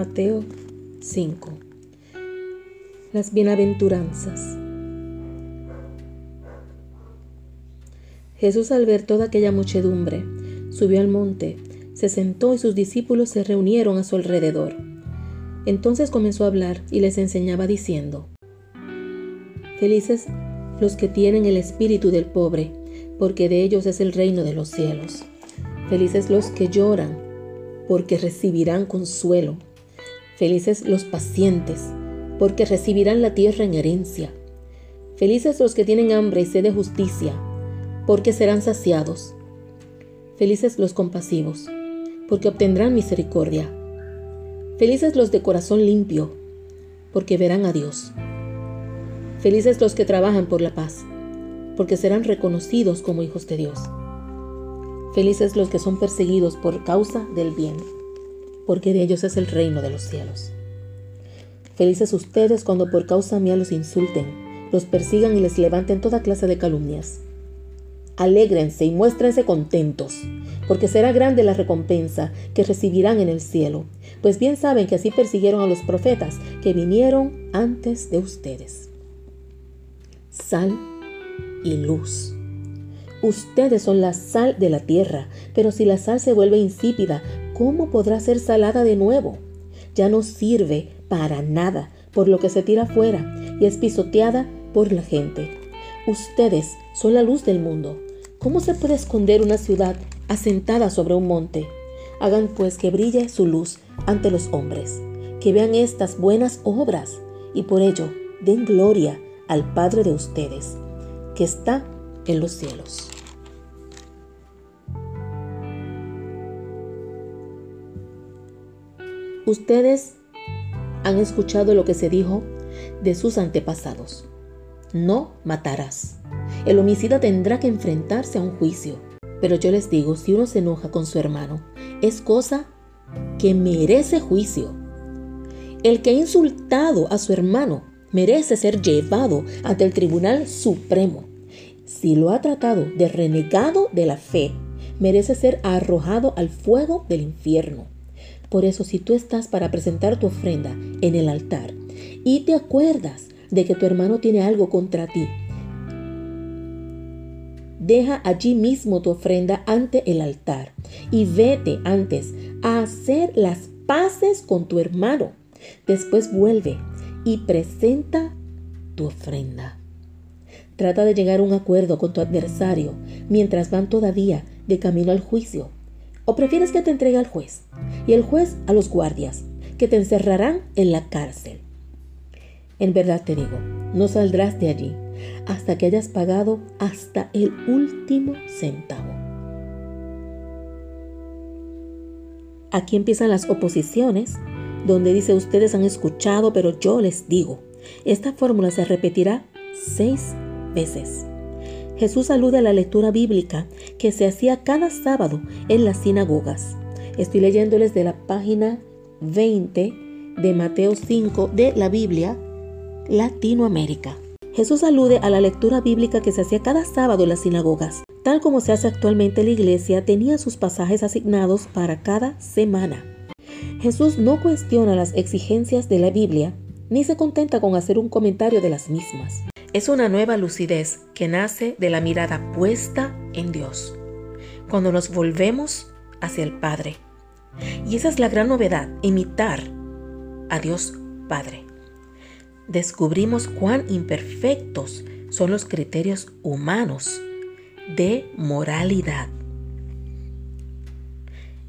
Mateo 5 Las bienaventuranzas Jesús al ver toda aquella muchedumbre, subió al monte, se sentó y sus discípulos se reunieron a su alrededor. Entonces comenzó a hablar y les enseñaba diciendo, Felices los que tienen el espíritu del pobre, porque de ellos es el reino de los cielos. Felices los que lloran, porque recibirán consuelo. Felices los pacientes, porque recibirán la tierra en herencia. Felices los que tienen hambre y sed de justicia, porque serán saciados. Felices los compasivos, porque obtendrán misericordia. Felices los de corazón limpio, porque verán a Dios. Felices los que trabajan por la paz, porque serán reconocidos como hijos de Dios. Felices los que son perseguidos por causa del bien porque de ellos es el reino de los cielos. Felices ustedes cuando por causa mía los insulten, los persigan y les levanten toda clase de calumnias. Alégrense y muéstrense contentos, porque será grande la recompensa que recibirán en el cielo, pues bien saben que así persiguieron a los profetas que vinieron antes de ustedes. Sal y luz. Ustedes son la sal de la tierra, pero si la sal se vuelve insípida, ¿cómo podrá ser salada de nuevo? Ya no sirve para nada, por lo que se tira fuera y es pisoteada por la gente. Ustedes son la luz del mundo. ¿Cómo se puede esconder una ciudad asentada sobre un monte? Hagan pues que brille su luz ante los hombres, que vean estas buenas obras y por ello den gloria al Padre de ustedes, que está en los cielos. Ustedes han escuchado lo que se dijo de sus antepasados. No matarás. El homicida tendrá que enfrentarse a un juicio. Pero yo les digo, si uno se enoja con su hermano, es cosa que merece juicio. El que ha insultado a su hermano merece ser llevado ante el Tribunal Supremo. Si lo ha tratado de renegado de la fe, merece ser arrojado al fuego del infierno. Por eso si tú estás para presentar tu ofrenda en el altar y te acuerdas de que tu hermano tiene algo contra ti, deja allí mismo tu ofrenda ante el altar y vete antes a hacer las paces con tu hermano. Después vuelve y presenta tu ofrenda. Trata de llegar a un acuerdo con tu adversario mientras van todavía de camino al juicio ¿O prefieres que te entregue al juez y el juez a los guardias, que te encerrarán en la cárcel? En verdad te digo, no saldrás de allí hasta que hayas pagado hasta el último centavo. Aquí empiezan las oposiciones, donde dice ustedes han escuchado, pero yo les digo. Esta fórmula se repetirá seis veces. Jesús alude a la lectura bíblica que se hacía cada sábado en las sinagogas. Estoy leyéndoles de la página 20 de Mateo 5 de la Biblia Latinoamérica. Jesús alude a la lectura bíblica que se hacía cada sábado en las sinagogas. Tal como se hace actualmente la iglesia, tenía sus pasajes asignados para cada semana. Jesús no cuestiona las exigencias de la Biblia, ni se contenta con hacer un comentario de las mismas. Es una nueva lucidez que nace de la mirada puesta en Dios, cuando nos volvemos hacia el Padre. Y esa es la gran novedad, imitar a Dios Padre. Descubrimos cuán imperfectos son los criterios humanos de moralidad.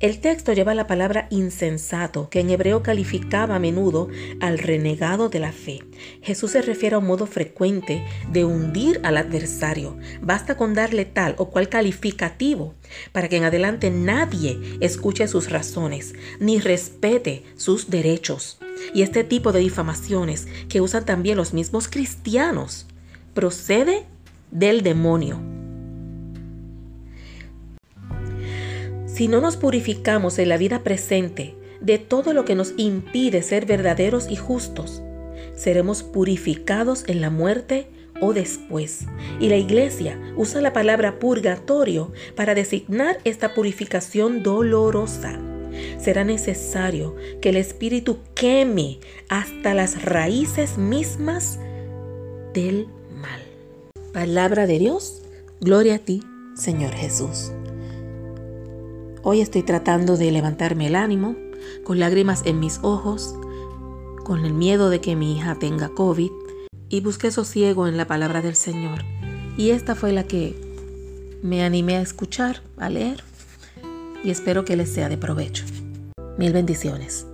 El texto lleva la palabra insensato, que en hebreo calificaba a menudo al renegado de la fe. Jesús se refiere a un modo frecuente de hundir al adversario. Basta con darle tal o cual calificativo para que en adelante nadie escuche sus razones ni respete sus derechos. Y este tipo de difamaciones que usan también los mismos cristianos procede del demonio. Si no nos purificamos en la vida presente de todo lo que nos impide ser verdaderos y justos, seremos purificados en la muerte o después. Y la iglesia usa la palabra purgatorio para designar esta purificación dolorosa. Será necesario que el Espíritu queme hasta las raíces mismas del mal. Palabra de Dios, gloria a ti, Señor Jesús. Hoy estoy tratando de levantarme el ánimo, con lágrimas en mis ojos, con el miedo de que mi hija tenga COVID, y busqué sosiego en la palabra del Señor. Y esta fue la que me animé a escuchar, a leer, y espero que les sea de provecho. Mil bendiciones.